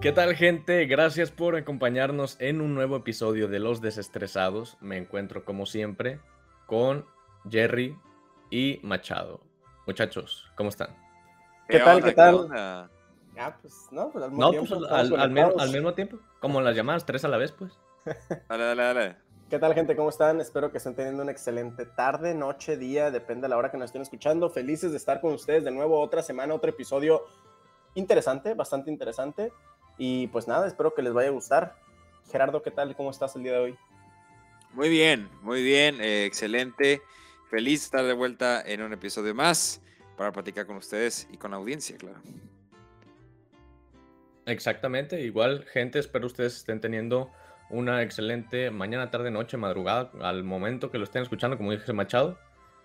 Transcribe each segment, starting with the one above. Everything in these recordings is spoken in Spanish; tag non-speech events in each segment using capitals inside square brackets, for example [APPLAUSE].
¿Qué tal gente? Gracias por acompañarnos en un nuevo episodio de Los Desestresados. Me encuentro como siempre con Jerry y Machado. Muchachos, ¿cómo están? ¿Qué, tal? ¿Qué tal? Ah, pues no, pues al mismo tiempo. Pues, al, mismo, tiempo. Como las llamadas, tres a la vez, pues. [LAUGHS] [LAUGHS] dale, dale, dale. ¿Qué tal, gente? ¿Cómo están? Espero que estén teniendo una excelente tarde, noche, día, depende de la hora que nos estén escuchando. Felices de estar con ustedes de nuevo, otra semana, otro episodio interesante, bastante interesante. Y pues nada, espero que les vaya a gustar. Gerardo, ¿qué tal? ¿Cómo estás el día de hoy? Muy bien, muy bien, eh, excelente. Feliz de estar de vuelta en un episodio más para platicar con ustedes y con la audiencia, claro. Exactamente, igual gente, espero ustedes estén teniendo una excelente mañana, tarde, noche, madrugada, al momento que lo estén escuchando, como dije Machado.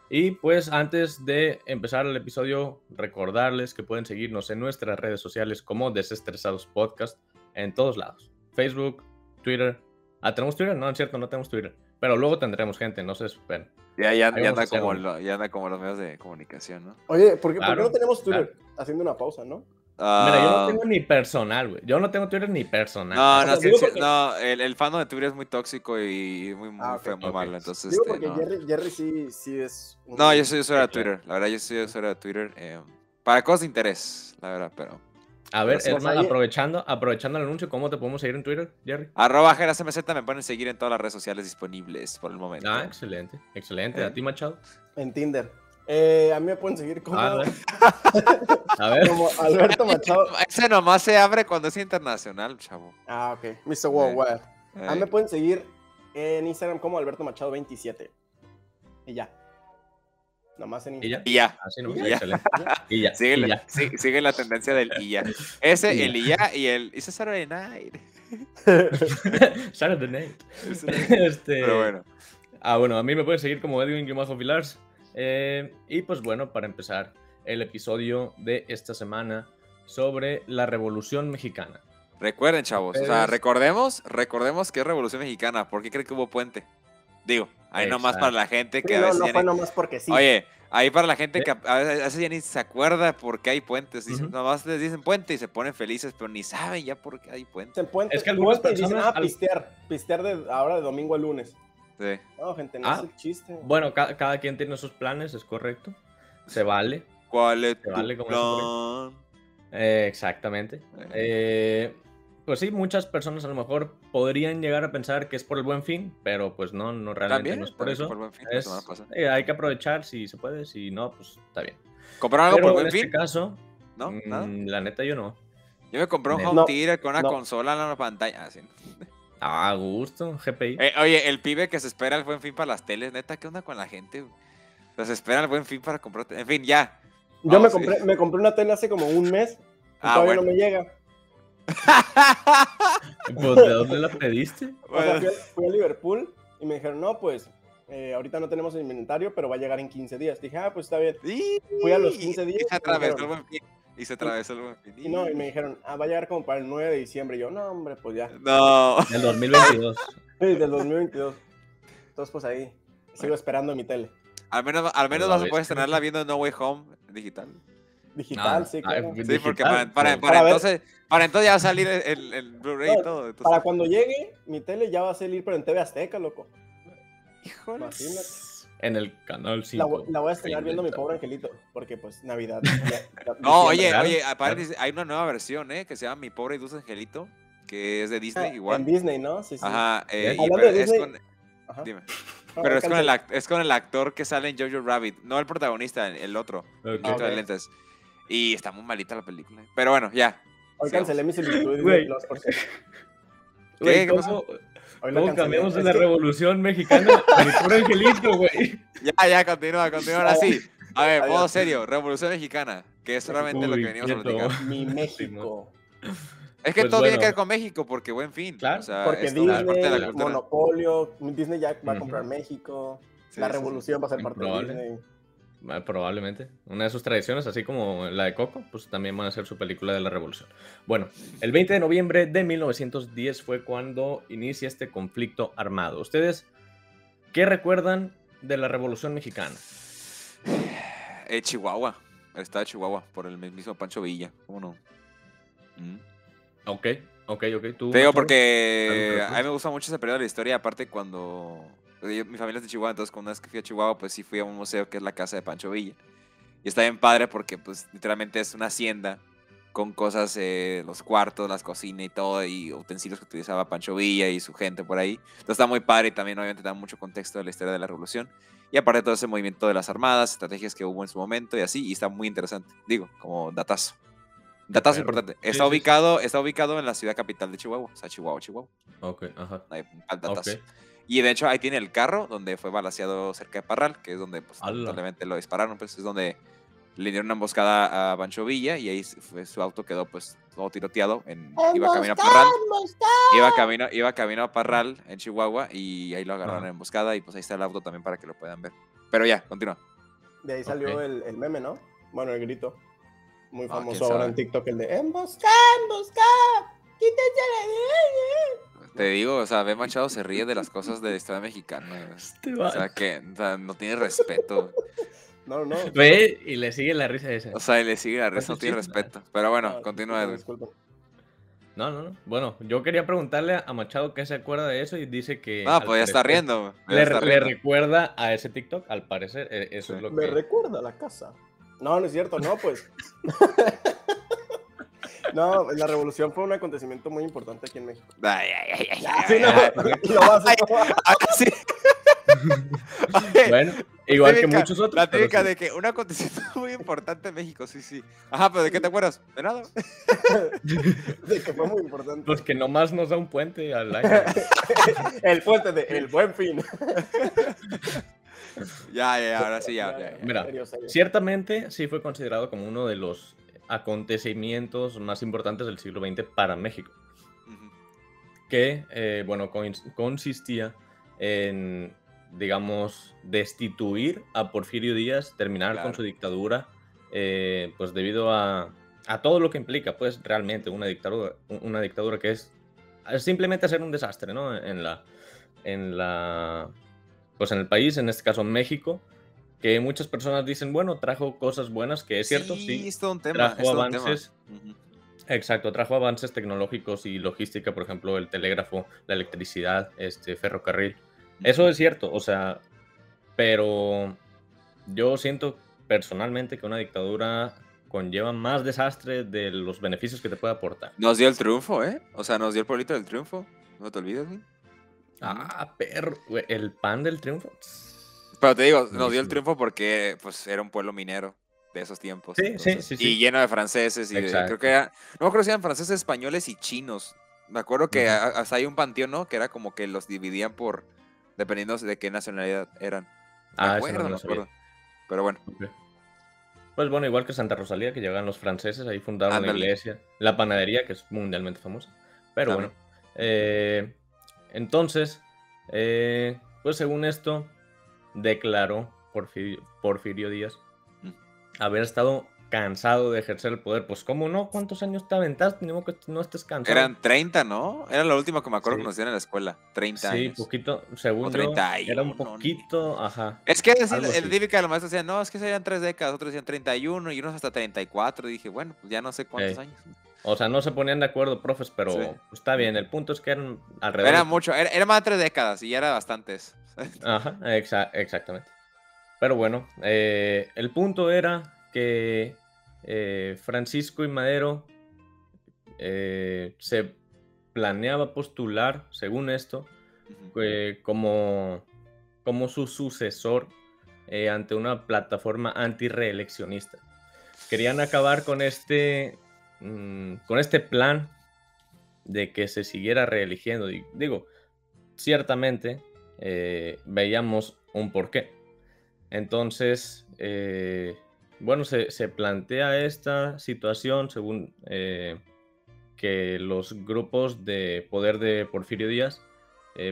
Y pues antes de empezar el episodio, recordarles que pueden seguirnos en nuestras redes sociales como Desestresados Podcast en todos lados. Facebook, Twitter. Ah, ¿tenemos Twitter? No, es cierto, no tenemos Twitter. Pero luego tendremos gente, no se esperen. Ya, ya, ya, anda como ya anda como los medios de comunicación, ¿no? Oye, ¿por qué, ¿por qué no tenemos Twitter? Haciendo una pausa, ¿no? Mira, yo no ah. tengo ni personal, güey. Yo no tengo Twitter ni personal. No, no, no el, el fandom de Twitter es muy tóxico y muy, muy ah, feo, muy malo. Entonces, digo este, porque Jerry, Jerry, sí, sí es. No, yo soy usuario de Twitter. La verdad, yo soy usuario de Twitter. Eh, para cosas de interés, la verdad, pero. A ver, hermano, aprovechando, aprovechando el anuncio, ¿cómo te podemos seguir en Twitter, Jerry? Arroba GerasMZ, me pueden seguir en todas las redes sociales disponibles por el momento. Ah, excelente, excelente. ¿A eh. ti, Machado? En Tinder. Eh, a mí me pueden seguir como, [LAUGHS] a ver. como Alberto Machado. Ese nomás se abre cuando es internacional, chavo. Ah, ok. Mr. Worldwide. A mí me pueden seguir en Instagram como Alberto Machado 27. Y ya. Nomás en Instagram. Y ya. Y ya. Sigue, la tendencia del y ya. Ese, el y ya y el. It's Saturday night. Saturday night. este... Pero bueno. Ah, bueno, a mí me pueden seguir como Edwin Guimazo Vilars. Eh, y pues bueno, para empezar el episodio de esta semana sobre la Revolución Mexicana. Recuerden, chavos, o sea, recordemos, recordemos que es Revolución Mexicana. ¿Por qué cree que hubo puente? Digo, ahí nomás para la gente que a veces. No, fue nomás porque sí. Oye, ahí para la gente que a veces ya ni se acuerda por qué hay puentes. Nomás les dicen puente y se ponen felices, pero ni saben ya por qué hay puente. es que algunas personas. Dicen, ah, pistear. Pistear de ahora de domingo a lunes. Sí. No, gente, no es ah, el chiste. Bueno, cada quien tiene sus planes, es correcto. Se vale. ¿Cuál es Se vale como eh, exactamente. Eh, pues sí, muchas personas a lo mejor podrían llegar a pensar que es por el buen fin, pero pues no, no realmente no es por eso. Eh, hay que aprovechar si se puede, si no, pues está bien. ¿Comprar algo por buen en fin? este caso, ¿No? Mm, la neta yo no. Yo me compré un home theater con una consola en la pantalla. Así. Ah, gusto, GPI. Eh, oye, el pibe que se espera el buen fin para las teles, neta, ¿qué onda con la gente? se espera el buen fin para comprar. En fin, ya. Yo me compré, me compré una tele hace como un mes y ah, todavía no me llega. [LAUGHS] pues, ¿de dónde la pediste? O sea, fui, a Liverpool y me dijeron, no, pues, eh, ahorita no tenemos el inventario, pero va a llegar en 15 días. Dije, ah, pues está bien. Fui a los 15 días. Y se atravesó el buen fin. Y no, y me dijeron, ah, va a llegar como para el 9 de diciembre. Y yo, no, hombre, pues ya. No. [LAUGHS] Del 2022. sí, del 2022. Entonces, pues ahí, sigo esperando mi tele. Al menos, al menos vas a poder tenerla viendo No Way Home digital. Digital, ah, sí, claro. sí, porque para, para, entonces, para entonces ya va a salir el, el Blu-ray y todo. Para cuando llegue, mi tele ya va a salir, pero en TV Azteca, loco. Híjole. Imagínate. En el canal 5. La, voy a estrenar viendo mi pobre angelito, porque pues Navidad. [LAUGHS] no, oye, oye, aparte hay una nueva versión, ¿eh? Que se llama Mi pobre y dulce angelito, que es de Disney ah, igual. En Disney, ¿no? Sí, sí. Ajá, eh, y, pero es con... Dime. [LAUGHS] Pero es con, el, es con el actor que sale en Jojo Rabbit, no el protagonista, el otro, el otro de lentes. Y está muy malita la película. Pero bueno, ya. Hoy cancelé mi solicitud de los por ¿Qué? ¿Qué pasó? ¿Cómo cambiamos de la revolución mexicana [LAUGHS] a puro angelito, güey? Ya, ya, continúa, continúa ahora sí. A ver, modo serio, revolución mexicana, que es solamente lo que venimos a platicar. Mi México. Es que pues todo tiene que ver con México, porque buen fin. Claro, porque Disney, monopolio, Disney ya va a comprar México, la revolución va a ser parte de Disney. Probablemente. Una de sus tradiciones, así como la de Coco, pues también van a ser su película de la revolución. Bueno, el 20 de noviembre de 1910 fue cuando inicia este conflicto armado. ¿Ustedes qué recuerdan de la revolución mexicana? Eh, Chihuahua. El estado de Chihuahua, por el mismo Pancho Villa. ¿Cómo no? Mm. Ok, ok, ok. ¿Tú, Te digo porque a mí me gusta mucho ese periodo de la historia, aparte cuando mi familia es de Chihuahua, entonces cuando una vez que fui a Chihuahua, pues sí fui a un museo que es la casa de Pancho Villa. Y está bien padre porque pues literalmente es una hacienda con cosas, eh, los cuartos, las cocinas y todo, y utensilios que utilizaba Pancho Villa y su gente por ahí. Entonces está muy padre y también obviamente da mucho contexto de la historia de la revolución. Y aparte todo ese movimiento de las armadas, estrategias que hubo en su momento y así, y está muy interesante. Digo, como datazo. Datazo importante. Está, ubicado, está ubicado en la ciudad capital de Chihuahua, o sea, Chihuahua, Chihuahua. Ok, ajá. Ahí, datazo. Y de hecho ahí tiene el carro donde fue balaseado cerca de Parral, que es donde pues, lo dispararon, pues es donde le dieron una emboscada a Pancho Villa y ahí fue, su auto quedó pues todo tiroteado. En, iba camino a Parral. Iba camino, iba camino a Parral en Chihuahua y ahí lo agarraron en emboscada y pues ahí está el auto también para que lo puedan ver. Pero ya, continúa. De ahí salió el, el, meme, ¿no? Bueno, el grito. Muy ah, famoso ahora en TikTok, el de emboscada, emboscada, quítense la te digo, o sea, B. Machado se ríe de las cosas de la historia mexicana. Este o sea, que no tiene respeto. No, no. Ve y le sigue la risa esa. O sea, y le sigue la risa, no tiene respeto. Pero bueno, continúa, Edwin. No, no, no. Bueno, yo quería preguntarle a Machado qué se acuerda de eso y dice que. Ah, pues ya está riendo. le, recuerda a ese TikTok, al parecer. E, eso es lo que. Me recuerda a la casa. No, no es cierto, no, pues. [LAUGHS] No, la revolución fue un acontecimiento muy importante aquí en México. Ay, ay, ay, sí, no, [LAUGHS] bueno, igual que muchos otros. La típica de que un acontecimiento [LAUGHS] muy importante en México, sí, sí. Ajá, pero ¿de qué te acuerdas? De nada. [LAUGHS] de que fue muy importante. Pues que nomás nos da un puente al año. El puente de El Buen Fin. ya, ya, ahora sí, ya. ya, Mira, ciertamente sí fue considerado como uno de los acontecimientos más importantes del siglo XX para México. Que, eh, bueno, consistía en, digamos, destituir a Porfirio Díaz, terminar con su dictadura, eh, pues debido a, a, todo lo que implica, pues, realmente una dictadura, una dictadura que es simplemente hacer un desastre, ¿no? En la, en la, pues en el país, en este caso México, que muchas personas dicen, bueno, trajo cosas buenas, que es cierto, sí. sí un tema, trajo avances. Exacto, trajo avances tecnológicos y logística, por ejemplo, el telégrafo, la electricidad, este ferrocarril. Eso es cierto, o sea, pero yo siento personalmente que una dictadura conlleva más desastre de los beneficios que te puede aportar. Nos dio el triunfo, ¿eh? O sea, nos dio el polito del triunfo. No te olvides, güey. Ah, perro, el pan del triunfo. Pero te digo, nos dio el triunfo porque pues era un pueblo minero de esos tiempos. Sí, sí, sí, Y lleno de franceses. Y creo que era, no me acuerdo si eran franceses, españoles y chinos. Me acuerdo que hasta hay un panteón, ¿no? Que era como que los dividían por, dependiendo de qué nacionalidad eran. ah, acuerdo, no me Pero bueno. Pues bueno, igual que Santa Rosalía, que llegan los franceses, ahí fundaron la iglesia, la panadería, que es mundialmente famosa. Pero bueno, eh, entonces, eh, pues según esto, declaró Porfirio, Porfirio Díaz mm. haber estado cansado de ejercer el poder. Pues, ¿cómo no? ¿Cuántos años te aventaste? Ni que no estés cansado. Eran 30, ¿no? Era lo último que me acuerdo que nos dieron en la escuela. 30 años. Sí, poquito, según yo, era un poquito, ajá. Es que es el, el típico de los maestros decían, no, es que serían tres décadas, otros decían 31 y unos hasta 34. Y dije, bueno, pues ya no sé cuántos años. O sea, no se ponían de acuerdo, profes, pero pues, está bien. El punto es que eran alrededor. Era mucho, era, más de tres décadas y ya era bastantes. [LAUGHS] Ajá, exactamente. Pero bueno, eh, el punto era que eh, Francisco y Madero eh, se planeaba postular, según esto, como, como su sucesor ante una plataforma antireeleccionista. Querían acabar con este Mm, con este plan de que se siguiera reeligiendo. Digo, ciertamente eh, veíamos un porqué. Entonces, eh, bueno, se, plantea esta situación según eh, que los grupos de poder de Porfirio Díaz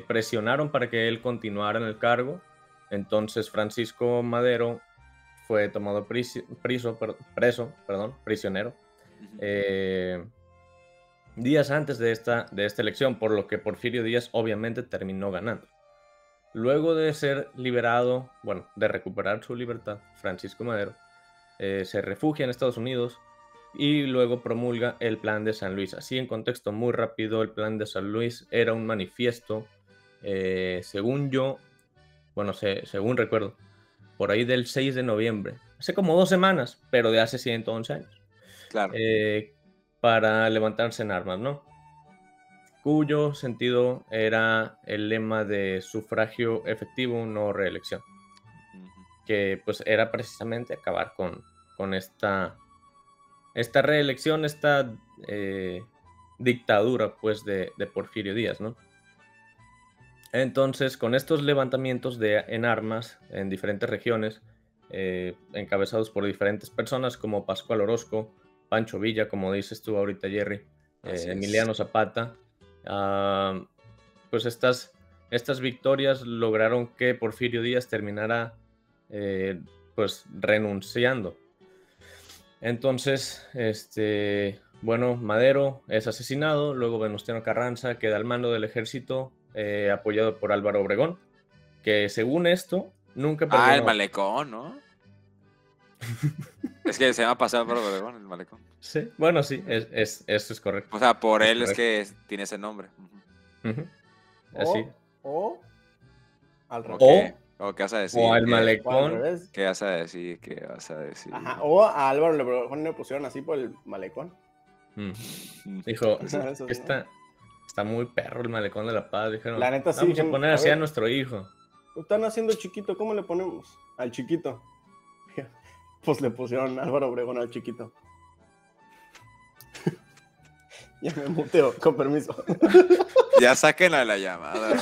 presionaron para que él continuara en el cargo. Entonces Francisco Madero fue tomado preso, preso perdón, prisionero eh, días antes de esta, de esta elección, por lo que Porfirio Díaz obviamente terminó ganando. Luego de ser liberado, bueno, de recuperar su libertad, Francisco Madero eh, se refugia en Estados Unidos y luego promulga el Plan de San Luis. Así en contexto muy rápido, el Plan de San Luis era un manifiesto, eh, según yo, bueno, según recuerdo, por ahí del 6 de noviembre, hace como dos semanas, pero de hace 111 años. Claro. Eh, para levantarse en armas, ¿no? Cuyo sentido era el lema de sufragio efectivo, no reelección. Que pues era precisamente acabar con, con esta esta reelección, esta eh, dictadura pues de, Porfirio Díaz, ¿no? Entonces, con estos levantamientos de, en armas en diferentes regiones, eh, encabezados por diferentes personas como Pascual Orozco, Pancho Villa, como dices tú ahorita, Jerry, eh, Emiliano Zapata, ah, pues estas, estas victorias lograron que Porfirio Díaz terminara pues renunciando entonces, este, bueno, Madero es asesinado, luego Venustiano Carranza queda al mando del ejército eh, apoyado por Álvaro Obregón, que según esto nunca perdió. Ah, el malecón, ¿no? [LAUGHS] es que se llama pasar Álvaro Obregón, el malecón. Sí, bueno, sí, es, eso es correcto. O sea, por él es que tiene ese nombre. Así. O, al revés. ¿O qué vas a decir? O al malecón. ¿Qué vas a decir? ¿Qué vas a decir? O a Álvaro le pusieron así por el malecón. Mm. [LAUGHS] Dijo, [LAUGHS] está, está muy perro el malecón de la paz. Dijeron, la neta sí. Vamos a poner así a, nuestro hijo. están haciendo chiquito, ¿cómo le ponemos? Al chiquito. Pues le pusieron Álvaro Obregón al chiquito. [LAUGHS] ya me muteo, con permiso. [LAUGHS] ya sáquenla de la llamada.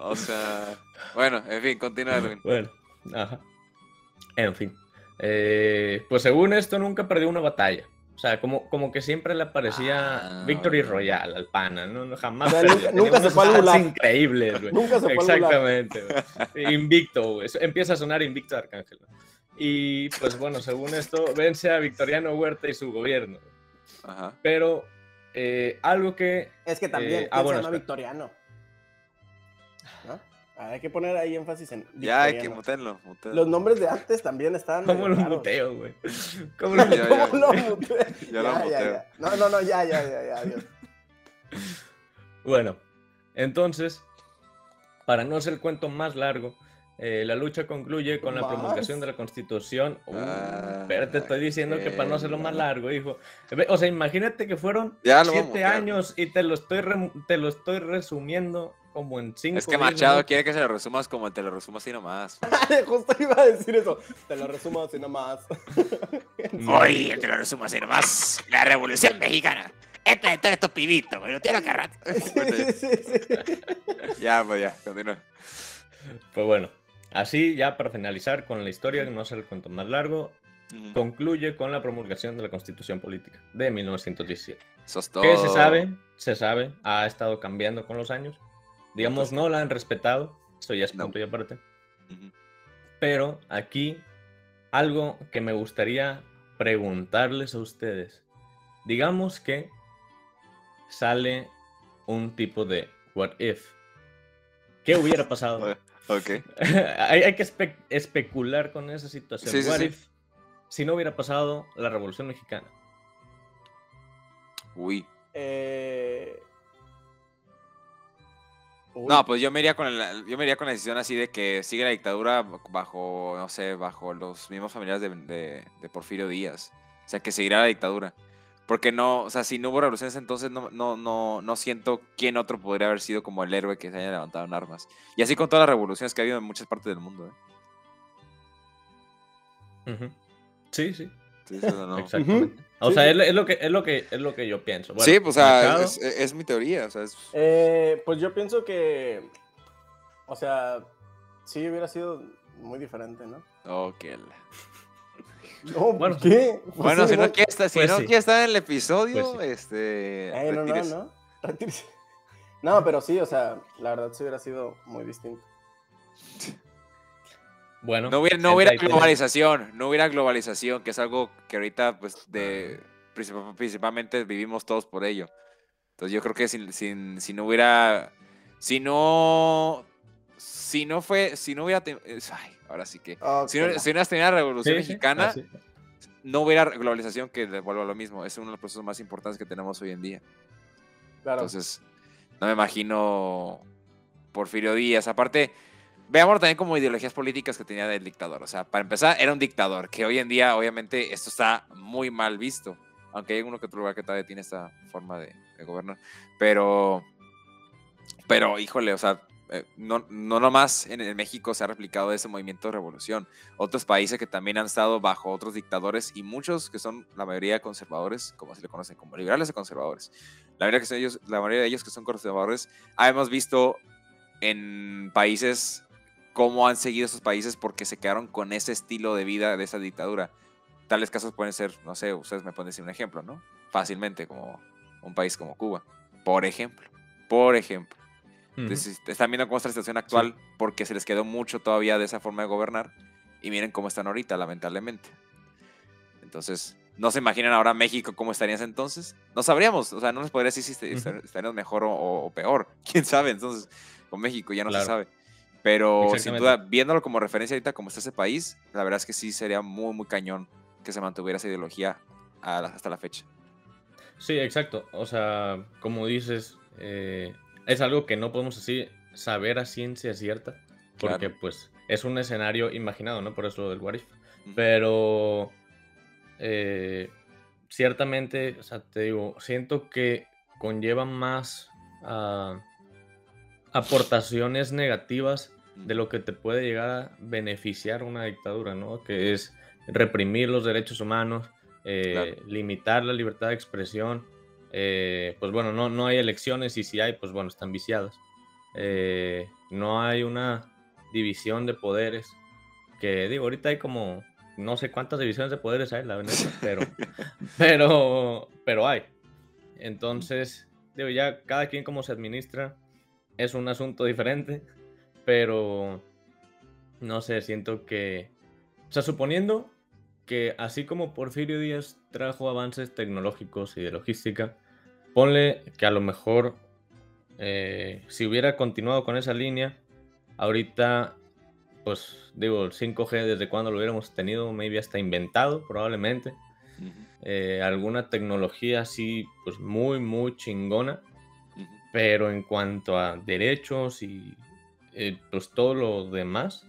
O sea, bueno, en fin, continúa, Bueno, ajá. En fin. Eh, pues según esto, nunca perdió una batalla. O sea, como, como que siempre le aparecía ah, Victory Royal al pana, ¿no? Jamás. nunca, se fue al increíbles, güey. Nunca se fue Exactamente, Invicto, güey. Empieza a sonar invicto Arcángel. Y pues bueno, según esto, vence a Victoriano Huerta y su gobierno. Ajá. Pero eh, algo que. Es que también, eh, ah, bueno, se llama Victoriano? Hay que poner ahí énfasis en. Ya, hay que mutearlo, Los nombres de antes también estaban. ¿Cómo lo muteo, güey? [LAUGHS] ¿Cómo lo, muteo? [LAUGHS] Ya, lo muteo. No, no, no, ya, ya, ya, ya, adiós. [LAUGHS] Bueno, entonces, para no hacer el cuento más largo, eh, la lucha concluye con la promulgación de la Constitución. Uh, ah, pero te estoy diciendo que para no hacerlo más largo, hijo. O sea, imagínate que fueron siete años y te lo estoy te lo estoy resumiendo como en cinco. Es que Machado quiere que se lo resumas como te lo resumo así nomás. [LAUGHS] Justo iba a decir eso. Te lo resumo así nomás. [LAUGHS] Oye, te lo resumo así nomás. La revolución mexicana. Esto es todo estos pibitos, güey. No tiene que rato. [LAUGHS] ya, pues ya, continúa. Pues bueno. Así, ya para finalizar con la historia, no ser el cuento más largo, concluye con la promulgación de la Constitución Política de 1917. ¿Qué se sabe? Se sabe, ha estado cambiando con los años. Digamos, no la han respetado, eso ya es punto y aparte. Pero aquí, algo que me gustaría preguntarles a ustedes. Digamos que sale un tipo de what if. ¿Qué hubiera pasado? [LAUGHS] Ok. [LAUGHS] hay, que especular con esa situación. si no hubiera pasado la Revolución Mexicana? Uy. Eh, no, pues yo me iría con yo me iría con la decisión así de que sigue la dictadura bajo, no sé, bajo los mismos familiares de, de Porfirio Díaz. O sea, que seguirá la dictadura. Porque no, o sea, si no hubo revoluciones entonces no, no, no, no siento quién otro podría haber sido como el héroe que se haya levantado en armas. Y así con todas las revoluciones que ha habido en muchas partes del mundo. ¿eh? Sí, sí. O sea, es, lo que, es, lo que, es lo que yo pienso. sí, pues, o sea, es, mi teoría. O sea, eh, pues yo pienso que, o sea, sí hubiera sido muy diferente, ¿no? Ok. No, bueno, ¿qué? [LAUGHS] Pues bueno, si no, quiere estar, si pues no estar en el episodio, pues este. Eh, no, no, no. [LAUGHS] No, pero sí, o sea, la verdad sí hubiera sido muy distinto. [LAUGHS] Bueno. No hubiera, no hubiera globalización, no hubiera globalización, que es algo que ahorita, pues, de principalmente vivimos todos por ello. Entonces yo creo que si, si no hubiera. Si no. Si no fue. Si no hubiera. Ay, ahora sí que. si, no, si no tenido la Revolución Mexicana, no hubiera globalización, que vuelvo a lo mismo, es uno de los procesos más importantes que tenemos hoy en día. Claro. Entonces, no me imagino Porfirio Díaz. Aparte, veamos también como ideologías políticas que tenía del dictador. O sea, para empezar, era un dictador, que hoy en día, obviamente, esto está muy mal visto. Aunque hay uno que otro lugar que todavía tiene esta forma de, de gobernar. Pero, pero, híjole, o sea, eh, no, no nomás en, México se ha replicado ese movimiento de revolución. Otros países que también han estado bajo otros dictadores y muchos que son la mayoría conservadores, como se le conocen, como liberales o conservadores. La mayoría, que son ellos, la mayoría de ellos que son conservadores, hemos visto en países cómo han seguido esos países porque se quedaron con ese estilo de vida de esa dictadura. Tales casos pueden ser, no sé, ustedes me pueden decir un ejemplo, ¿no? Fácilmente, como un país como Cuba, por ejemplo. Por ejemplo. Entonces, están viendo cómo está la situación actual porque se les quedó mucho todavía de esa forma de gobernar y miren cómo están ahorita, lamentablemente. Entonces, no se imaginan ahora México cómo estarías entonces. No sabríamos, o sea, no nos podría decir si estaríamos mejor o, peor. [LAUGHS] ¿Quién sabe? Entonces, con México ya no se sabe. Pero sin duda, viéndolo como referencia ahorita como está ese país, la verdad es que sí sería muy, muy cañón que se mantuviera esa ideología hasta la fecha. Sí, exacto. O sea, como dices, eh, es algo que no podemos así saber a ciencia cierta, porque pues es un escenario imaginado, ¿no? Por eso lo del Warif. Pero eh, ciertamente, o sea, te digo, siento que conlleva más ah, aportaciones negativas de lo que te puede llegar a beneficiar una dictadura, ¿no? Que es reprimir los derechos humanos, eh, limitar la libertad de expresión, eh, pues bueno, no, no hay elecciones y si hay, pues bueno, están viciadas. Eh, no hay una división de poderes, que digo, ahorita hay como, no sé cuántas divisiones de poderes hay, la verdad, [LAUGHS] pero, pero, pero hay. Entonces, digo, ya cada quien como se administra es un asunto diferente, pero no sé, siento que, o sea, suponiendo que así como Porfirio Díaz trajo avances tecnológicos y de logística, ponle que a lo mejor eh, si hubiera continuado con esa línea, ahorita, pues digo, el 5G desde cuando lo hubiéramos tenido, maybe hasta inventado probablemente. Eh, alguna tecnología así, pues muy, muy chingona. Pero en cuanto a derechos y eh, pues todo lo demás,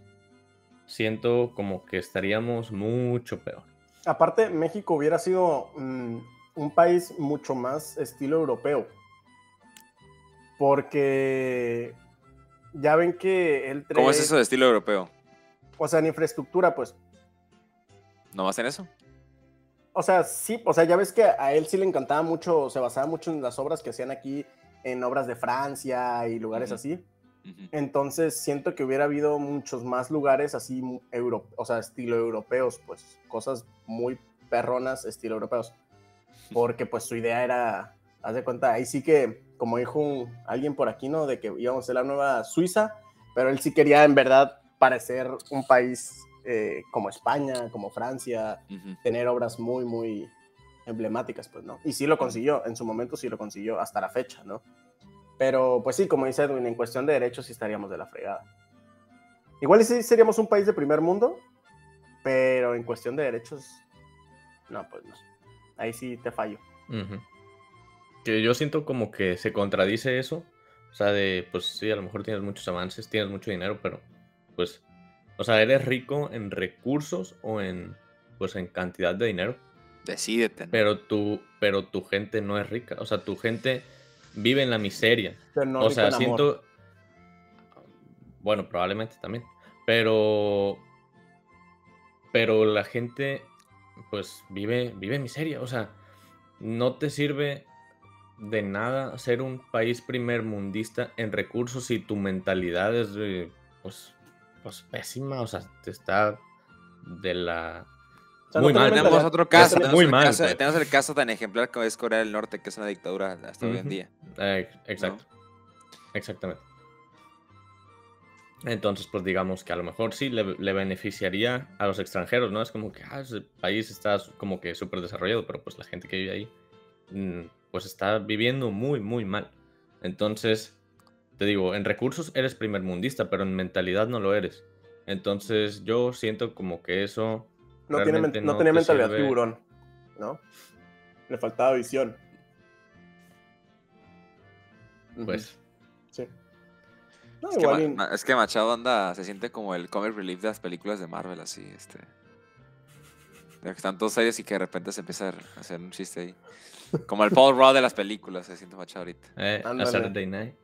siento como que estaríamos mucho peor. Aparte, México hubiera sido mm, un país mucho más estilo europeo. Porque ya ven que el tren... ¿Cómo es eso de estilo europeo? O sea, en infraestructura, pues. ¿No más en eso? O sea, sí, o sea, ya ves que a él sí le encantaba mucho, se basaba mucho en las obras que hacían aquí, en obras de Francia y lugares así. Entonces siento que hubiera habido muchos más lugares así, euro, o sea, estilo europeos, pues cosas muy perronas, estilo europeos. [LAUGHS] Porque pues su idea era, haz de cuenta, ahí sí que, como dijo alguien por aquí, ¿no? De que íbamos a ser la nueva Suiza, pero él sí quería en verdad parecer un país eh, como España, como Francia, tener obras muy, muy emblemáticas, pues, ¿no? Y sí lo consiguió, en su momento sí lo consiguió, hasta la fecha, ¿no? Pero pues sí, como dice Edwin, en cuestión de derechos sí estaríamos de la fregada. Igual sí seríamos un país de primer mundo, pero en cuestión de derechos, no, pues no. Ahí sí te fallo. Que yo siento como que se contradice eso. O sea, de, pues sí, a lo mejor tienes muchos avances, tienes mucho dinero, pero pues, o sea, ¿eres rico en recursos o en, pues, en cantidad de dinero? Decídete. Pero, tu, pero tu gente no es rica. O sea, tu gente vive en la miseria. o sea, siento. Bueno, probablemente también. Pero. Pero la gente, pues, vive, vive en miseria. O sea, no te sirve de nada ser un país primer mundista en recursos si tu mentalidad es, pues, pues pésima. O sea, te está de la muy mal. Tenemos otro caso. muy mal. Pues. tenemos el caso tan ejemplar como es Corea del Norte, que es una dictadura hasta hoy en día. Eh, exacto. Exactamente. Entonces, pues digamos que a lo mejor sí le, beneficiaría a los extranjeros, ¿no? Es como que ah, ese país está como que súper desarrollado, pero pues la gente que vive ahí, mm, pues está viviendo muy, muy mal. Entonces, te digo, en recursos eres primer mundista, pero en mentalidad no lo eres. Entonces, yo siento como que eso No, tiene, no no tenía te mentalidad sirve- tiburón, ¿no? Le faltaba visión. Pues, Sí. No, Es que, igual es Machado anda, se siente como el comic relief de las películas de Marvel, así, este. De que están todos serios y que de repente se empieza a hacer un chiste ahí. Como el Paul Rudd de las películas, se siente Machado ahorita. eh, a. Saturday Night.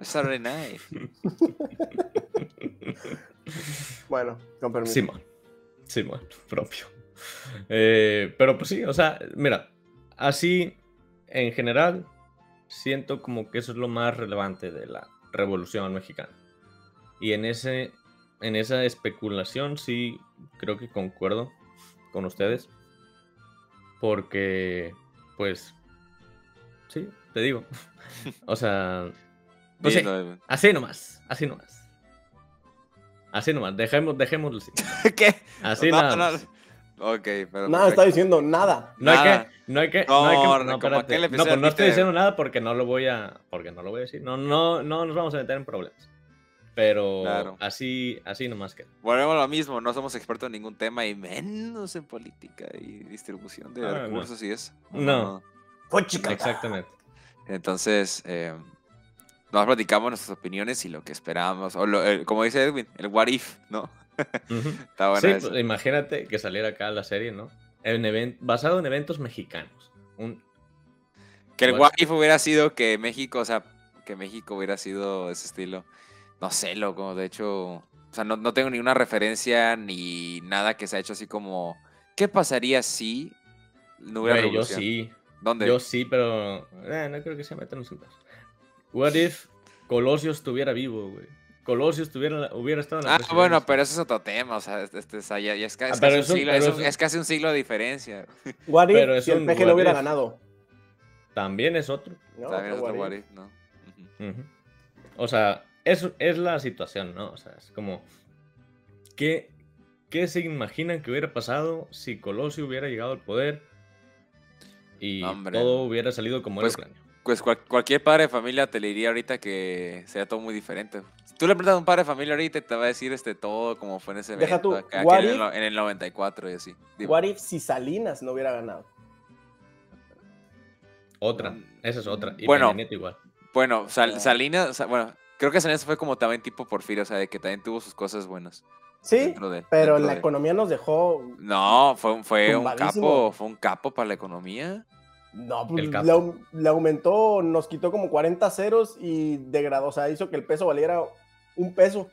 Saturday Night. [LAUGHS] Bueno, con permiso. Simón. Simón, [LAUGHS] propio. Eh, pero pues sí, o sea, mira, así en general siento como que eso es lo más relevante de la Revolución Mexicana. Y en ese en esa especulación sí creo que concuerdo con ustedes porque pues sí, te digo. [LAUGHS] O sea, pues sí, así nomás, así nomás. Así nomás, dejemos dejémoslo así. [LAUGHS] ¿Qué? Así No, nada no. más. Ok, pero. Nada, está diciendo nada. No hay que, no hay que, no hay que, No, no, como espérate. aquel No, pues no estoy diciendo nada porque no lo voy a, porque no lo voy a decir. No, no, no nos vamos a meter en problemas. Pero Claro. así, así nomás queda. Volvemos a lo mismo, no somos expertos en ningún tema y menos en política y distribución de Ah, no. recursos y eso. No. Fue chica. Exactamente. Entonces, eh, nos platicamos nuestras opiniones y lo que esperábamos. O lo- el- como dice Edwin, el what if, ¿no? Ujú. [LAUGHS] Está bueno sí, eso. pues, imagínate que saliera acá la serie, ¿no? En even- basado en eventos mexicanos. Un, Que el What- if hubiera sido que México, o sea, que México hubiera sido ese estilo. No sé, loco, de hecho, o sea, no, no tengo ninguna referencia ni nada que se ha hecho así como, ¿qué pasaría si no hubiera güey, yo sí. ¿Dónde? Yo sí, pero eh, no creo que se metan en sus What if Colosio estuviera vivo, güey? Colosio estuviera, hubiera estado en la Ah, bueno, pero eso es otro tema, o sea, este, este, ya, ya es, Ah, es casi es un siglo, es es un- es casi un siglo de diferencia. What if Pero es si el un PG lo hubiera if. ganado. También es otro. No, También es otro what if. ¿no? O sea, eso es la situación, ¿no? O sea, es como. ¿qué, ¿Qué se imaginan que hubiera pasado si Colosio hubiera llegado al poder y Hombre. todo hubiera salido como Pues, era el plan? Pues cual- cualquier padre de familia te le diría ahorita que sería todo muy diferente. Si tú le preguntas a un padre de familia ahorita te va a decir este todo como fue en ese Deja evento tú, acá, en, el, en el 94 y así. Dime. What if si Salinas no hubiera ganado? Otra, mm, esa es otra. Y bueno. Igual. Bueno, Sal- Ah. Salinas, sa- bueno, creo que Salinas fue como también tipo Porfirio, o sea, de que también tuvo sus cosas buenas. Sí, de- pero la de- economía nos dejó. No, fue, un- fue un capo, fue un capo para la economía. No, pues El le, le aumentó, nos quitó como 40 ceros y degradó, o sea, hizo que el peso valiera un peso.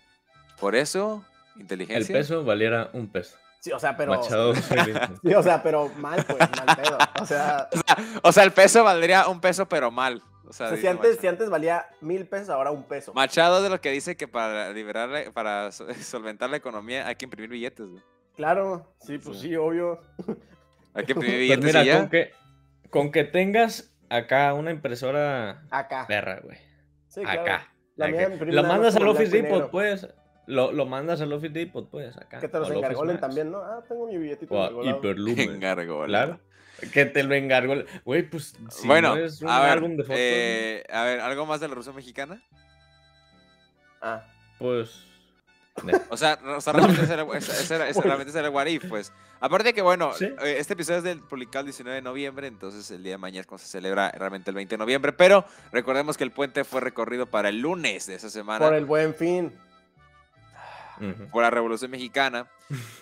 Por eso, El inteligencia. peso valiera un peso. Sí, o sea, pero. Machado [LAUGHS] 2020. Sí, o sea, pero mal, pues, mal pedo. [LAUGHS] O sea, O sea, el peso valdría un peso, pero mal. O sea, o sea, si, antes, Machado. si antes valía mil pesos, ahora un peso. Machado es de lo que dice que para liberar, para so- [LAUGHS] solventar la economía hay que imprimir billetes. güey. Claro, sí, pues Sí. sí, obvio. Hay que imprimir Pues billetes mira, y ya. con que, con que tengas acá una impresora Acá. perra, güey. Sí, claro. Acá. La acá. Lo mandas al Office Depot, pues. Lo, lo mandas al Office Depot, pues, acá. Que te los engargolen también, ¿no? Ah, tengo mi billetito. Hiperloop. Engargola. [LAUGHS] Claro. Que te lo engargol. Güey, pues. Si bueno, no es un a ver, álbum de fotos, eh, a ver, ¿algo más de la Revolución Mexicana? Ah, pues. O sea, o sea, realmente ese era, ese- era- ese realmente ese era el what if, pues. Aparte que, bueno, Sí. eh, este episodio es del publicado el 19 de noviembre, entonces el día de mañana es cuando se celebra realmente el 20 de noviembre, pero recordemos que el puente fue recorrido para el lunes de esa semana. por el buen fin. por la Revolución Mexicana.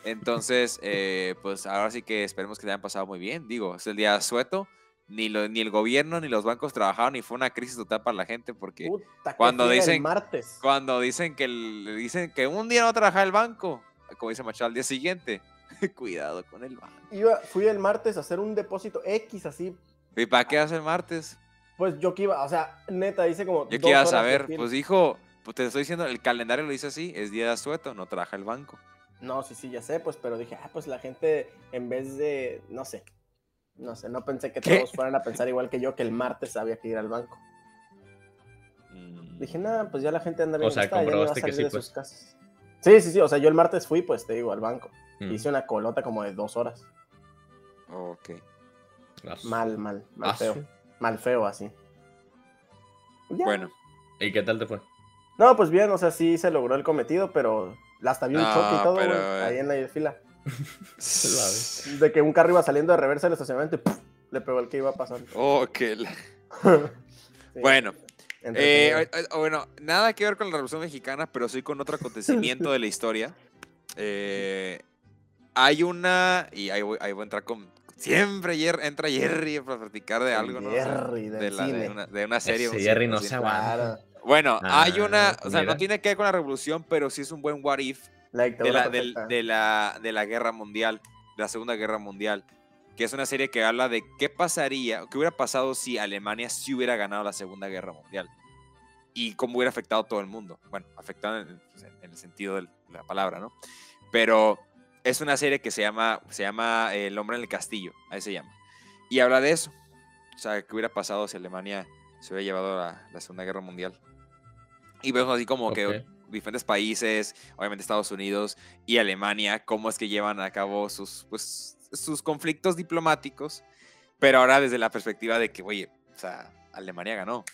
Entonces, eh, pues ahora sí que esperemos que te hayan pasado muy bien. Digo, es el día sueto. Ni, lo- ni el gobierno ni los bancos trabajaron y fue una crisis total para la gente porque Puta, cuando dicen- martes. cuando dicen que el- dicen que un día no trabaja el banco, como dice Machado al día siguiente, [LAUGHS] cuidado con el banco. Iba, fui el martes a hacer un depósito X así. ¿Y para qué hace el martes? Pues yo que iba, o sea, neta, hice como. Yo que iba a saber, pues dijo, pues te estoy diciendo, el calendario lo dice así, es día de asueto, no trabaja el banco. No, sí, sí, ya sé, pues, pero dije, ah, pues la gente, en vez de, no sé, no sé, no pensé que ¿Qué? todos fueran a pensar igual que yo, que el martes había que ir al banco. Mm. Dije, nada, pues ya la gente anda bien. O sea, gastada, ya no va a comprobaste que salir sí, de pues. sus casas. Sí, sí, sí, o sea, yo el martes fui, pues, te digo, al banco. Mm. Hice una colota como de dos horas. Ok. Las- Mal, mal, mal feo. Mal feo, así. Ya. Bueno. ¿Y qué tal te fue? No, pues bien, o sea, sí se logró el cometido, pero hasta vi un No, choque y todo, güey, pero, eh, ahí en la fila. [LAUGHS] de que un carro iba saliendo de reversa del estacionamiento y le pegó al que iba pasando. Oh, qué. [LAUGHS] Bueno. Eh, bueno, nada que ver con la Revolución Mexicana, pero sí con otro acontecimiento de la historia. [LAUGHS] Eh, hay una, y ahí voy, ahí voy a entrar con, Siempre entra Jerry para platicar de algo, ¿no? Jerry, de, una, de, una, serie. Jerry no se aguanta. Bueno, ah, hay una, o sea, no tiene que ver con la revolución, pero sí es un buen what if de, la, de, la, de la guerra mundial, de la Segunda Guerra Mundial, que es una serie que habla de qué pasaría, qué hubiera pasado si Alemania sí hubiera ganado la Segunda Guerra Mundial y cómo hubiera afectado a todo el mundo. Bueno, afectado en, pues, en el sentido de la palabra, ¿no? Pero es una serie que se llama, se llama El hombre en el castillo, ahí se llama. Y habla de eso. O sea, qué hubiera pasado si Alemania se hubiera llevado a la, Segunda Guerra Mundial. Y vemos así como que diferentes países, obviamente Estados Unidos y Alemania, cómo es que llevan a cabo sus, pues, sus conflictos diplomáticos, pero ahora desde la perspectiva de que, oye, o sea, Alemania ganó,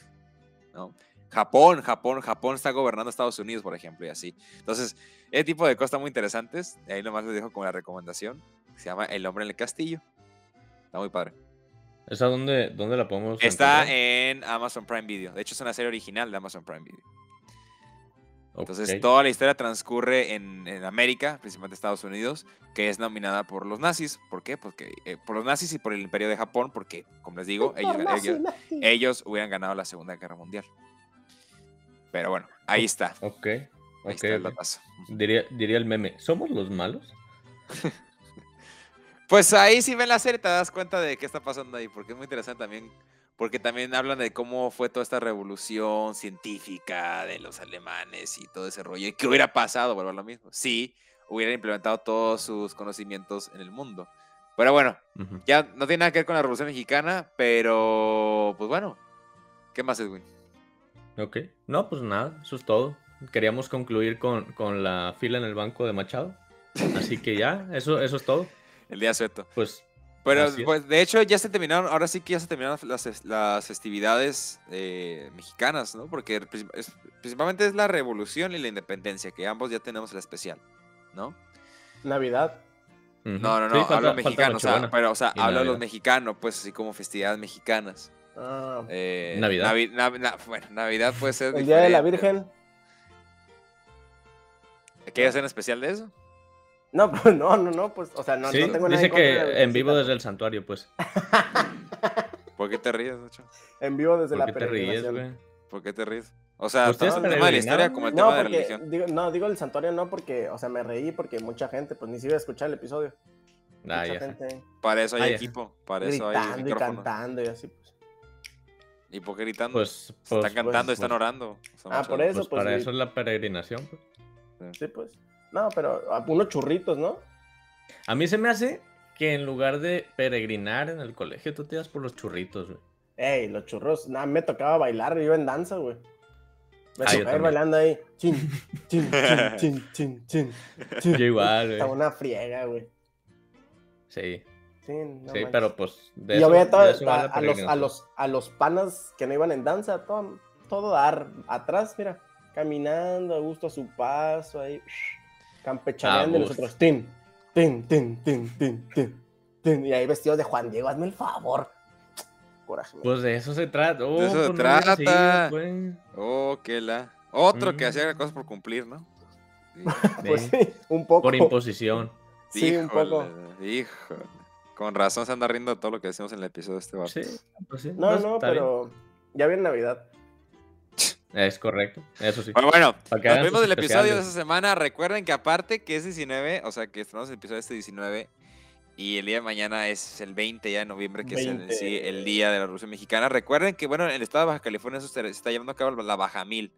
¿no? Japón, Japón, Japón está gobernando Estados Unidos, por ejemplo, y así. Entonces, ese tipo de cosas muy interesantes. Ahí nomás les dejo como la recomendación. Se llama El hombre en el castillo. Está muy padre. ¿Esa dónde, dónde la podemos Está en Amazon Prime Video. De hecho, es una serie original de Amazon Prime Video. Entonces, toda la historia transcurre en, América, principalmente Estados Unidos, que es nominada por los nazis. ¿Por qué? Porque, eh, por los nazis y por el Imperio de Japón, porque, como les digo, ellos, ellos hubieran ganado la Segunda Guerra Mundial. Pero bueno, ahí está. Ok. Ahí está el diría, diría el meme, ¿somos los malos? [LAUGHS] pues ahí si ven la serie te das cuenta de qué está pasando ahí, porque es muy interesante también, porque también hablan de cómo fue toda esta revolución científica de los alemanes y todo ese rollo, y qué hubiera pasado, vuelvo a lo mismo, si hubieran implementado todos sus conocimientos en el mundo. Pero bueno, ya no tiene nada que ver con la Revolución Mexicana, pero pues bueno, ¿qué más, Edwin? Ok, no, pues nada, eso es todo. Queríamos concluir con, con la fila en el banco de Machado. Así que ya, eso, eso es todo. [LAUGHS] El día sueto. Pues. Pero, pues, de hecho, ya se terminaron, ahora sí que ya se terminaron las, las festividades eh, mexicanas, ¿no? Porque principalmente es la revolución y la independencia, que ambos ya tenemos el especial, ¿no? Navidad. No, no, no, hablo mexicano, o sea, pero, o sea, hablo de los mexicanos, pues, así como festividades mexicanas. Ah. Eh, Navidad. bueno, Navidad puede ser. El Día de la Virgen. ¿Quieres hacer en especial de eso? No, pues no, no, no, pues, o sea, no, no tengo nada Dice que en vivo desde el santuario, pues. [LAUGHS] ¿Por qué te ríes, Nacho? En vivo desde la qué te ríes, güey? ¿Por qué te ríes? O sea, tanto el tema de la historia como el tema de la religión. Digo, no, digo el santuario no porque, o sea, me reí porque mucha gente, pues ni si iba a escuchar el episodio. Ah, mucha gente... Para eso hay ah, equipo, para eso hay y cantando y así, pues. ¿Y por qué gritando? Pues, están pues, cantando, pues, están pues. orando. ah, por eso, pues. para eso es la peregrinación, pues. Sí, pues. No, pero unos churritos, ¿no? A mí se me hace que en lugar de peregrinar en el colegio, tú te das por los churritos, güey. Ey, los churros. Nada, me tocaba bailar, yo en danza, güey. Me ah, tocaba ir bailando ahí. [LAUGHS] Chin, chin, chin, chin, chin, chin. Yo igual, güey. Estaba una friega, güey. Sí. Sí, sí pero pues. De yo veía a, los, a, los, a los panas que no iban en danza, todo, todo dar atrás, mira, caminando a gusto a su paso, ahí, campechaneando, y nosotros, tin, tin, tin, tin, tin, tin, y ahí vestidos de Juan Diego, hazme el favor. Coraje. Pues de eso se trata. Oh, de eso se pues trata. oh, qué la. Otro que mm. hacía cosas por cumplir, ¿no? [LAUGHS] pues sí, un poco. Por imposición. Sí, un poco. Hijo. Con razón se anda riendo todo lo que decimos en el episodio de este bar. Sí, pues sí. No, no, pero ya viene Navidad. Es correcto, eso sí. Bueno, bueno nos vemos del episodio de esta semana. Recuerden que aparte que es 19, o sea que estamos el episodio este 19 y el día de mañana es el 20 ya de noviembre, que es el, día de la Revolución Mexicana. Recuerden que, bueno, en el estado de Baja California eso se, está llevando a cabo la Baja Mil.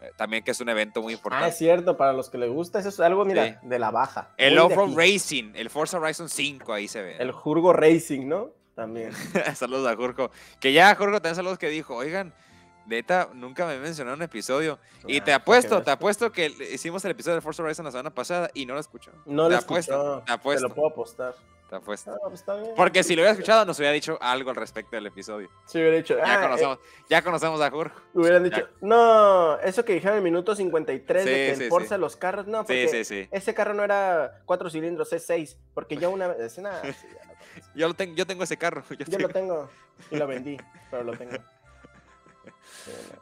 Eh, también que es un evento muy importante. Ah, es cierto, para los que les gusta, eso es algo, mira, de la baja. El Off-Road Racing, el Forza Horizon 5, ahí se ve. El Jurgo Racing, ¿no? También. [LAUGHS] saludos a Jurgo. Que ya Jurgo también saludos que dijo, oigan, Neta, nunca me mencionado un episodio. Y te apuesto, te apuesto que hicimos el episodio de Forza Horizon la semana pasada y no lo escuchó. No te lo apuesto, escuchó. Te apuesto. Te lo puedo apostar. Te apuesto. Ah, pues. Porque si lo hubiera escuchado, nos hubiera dicho algo al respecto del episodio. Si hubiera dicho, Ya, ah, conocemos, ya conocemos a Jorge. eh, hubieran Ya. dicho, no, eso que dijeron en el minuto 53 Sí, de que sí, el Forza sí. los carros, no, Sí, porque sí, sí. ese carro no era cuatro cilindros, es seis, porque yo una vez, nada, [LAUGHS] sí. Yo, lo tengo, yo tengo ese carro. [LAUGHS] yo yo lo tengo y lo vendí, pero lo tengo.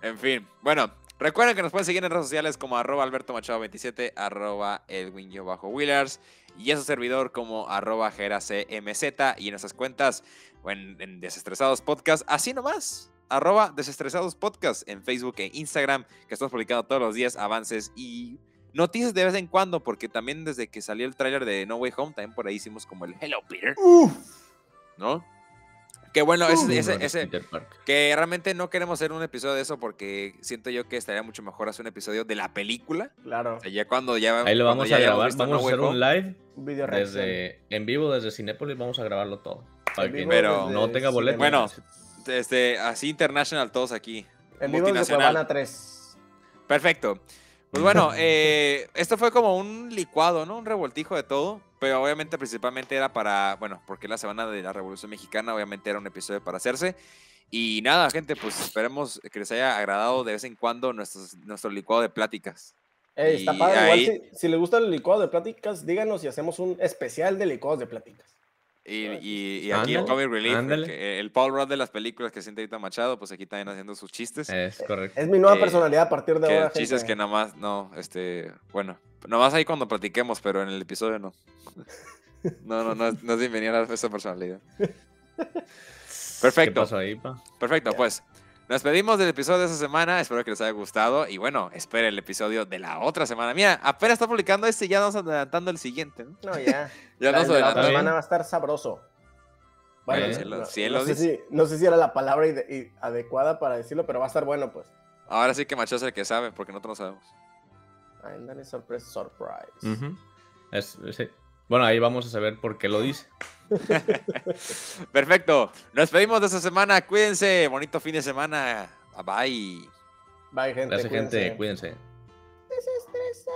En fin, bueno, recuerden que nos pueden seguir en redes sociales como arroba Alberto Machado 27, arroba Edwin bajo Willers y a su servidor como arroba CMZ y en nuestras cuentas o en, en Desestresados Podcast, así nomás. Arroba Desestresados Podcast en Facebook e Instagram, que estamos publicando todos los días avances y noticias de vez en cuando, porque también desde que salió el tráiler de No Way Home, también por ahí hicimos como el Hello Peter, ¿no? Que bueno, ese, ese, que realmente no queremos hacer un episodio de eso porque siento yo que estaría mucho mejor hacer un episodio de la película. Claro, O sea, ya cuando ya. Ahí lo vamos a grabar. Vamos a hacer un live un video desde en vivo desde Cinépolis. Vamos a grabarlo todo. Para que pero no tenga boleto. Bueno. Este, así international todos aquí. en vivo desde multinacional. Cuevana 3. Perfecto. Pues bueno, eh, esto fue como un licuado, ¿no? Un revoltijo de todo. Pero obviamente principalmente era para, bueno, porque la semana de la Revolución Mexicana obviamente era un episodio para hacerse. Y nada, gente, pues esperemos que les haya agradado de vez en cuando nuestros, nuestro licuado de pláticas. Ey, está padre, ahí- igual si, si les gusta el licuado de pláticas, díganos y hacemos un especial de licuados de pláticas. Y, y, y aquí el Ándale, Comic Relief, el, el Paul Rudd de las películas que siente ahorita Machado, pues aquí también haciendo sus chistes. Es correcto. Es mi nueva Eh, personalidad a partir de ahora. chistes gente. que nada más, no, este, bueno, nada más ahí cuando platiquemos, pero en el episodio no. No, no, no, es- no es bienvenida a esa personalidad. [LAUGHS] ¿Qué Perfecto, pasó ahí, pa? perfecto, pues. Nos despedimos del episodio de esta semana, espero que les haya gustado y bueno, esperen el episodio de la otra semana. Mira, apenas está publicando este y ya vamos adelantando el siguiente, ¿no? No, ya. [LAUGHS] Ya la, nos la otra semana va a estar sabroso. Bueno, Eh, no, si lo- no- si él no lo sé si, no sé si era la palabra adecuada para decirlo, pero va a estar bueno, pues. Ahora sí que Machado es el que sabe, porque nosotros no sabemos. Surprise Surprise. Bueno, ahí vamos a saber por qué lo dice. [LAUGHS] Perfecto. Nos despedimos de esta semana. Cuídense. Bonito fin de semana. Bye. Bye, gente. Gracias, gente. Cuídense. Desestresa.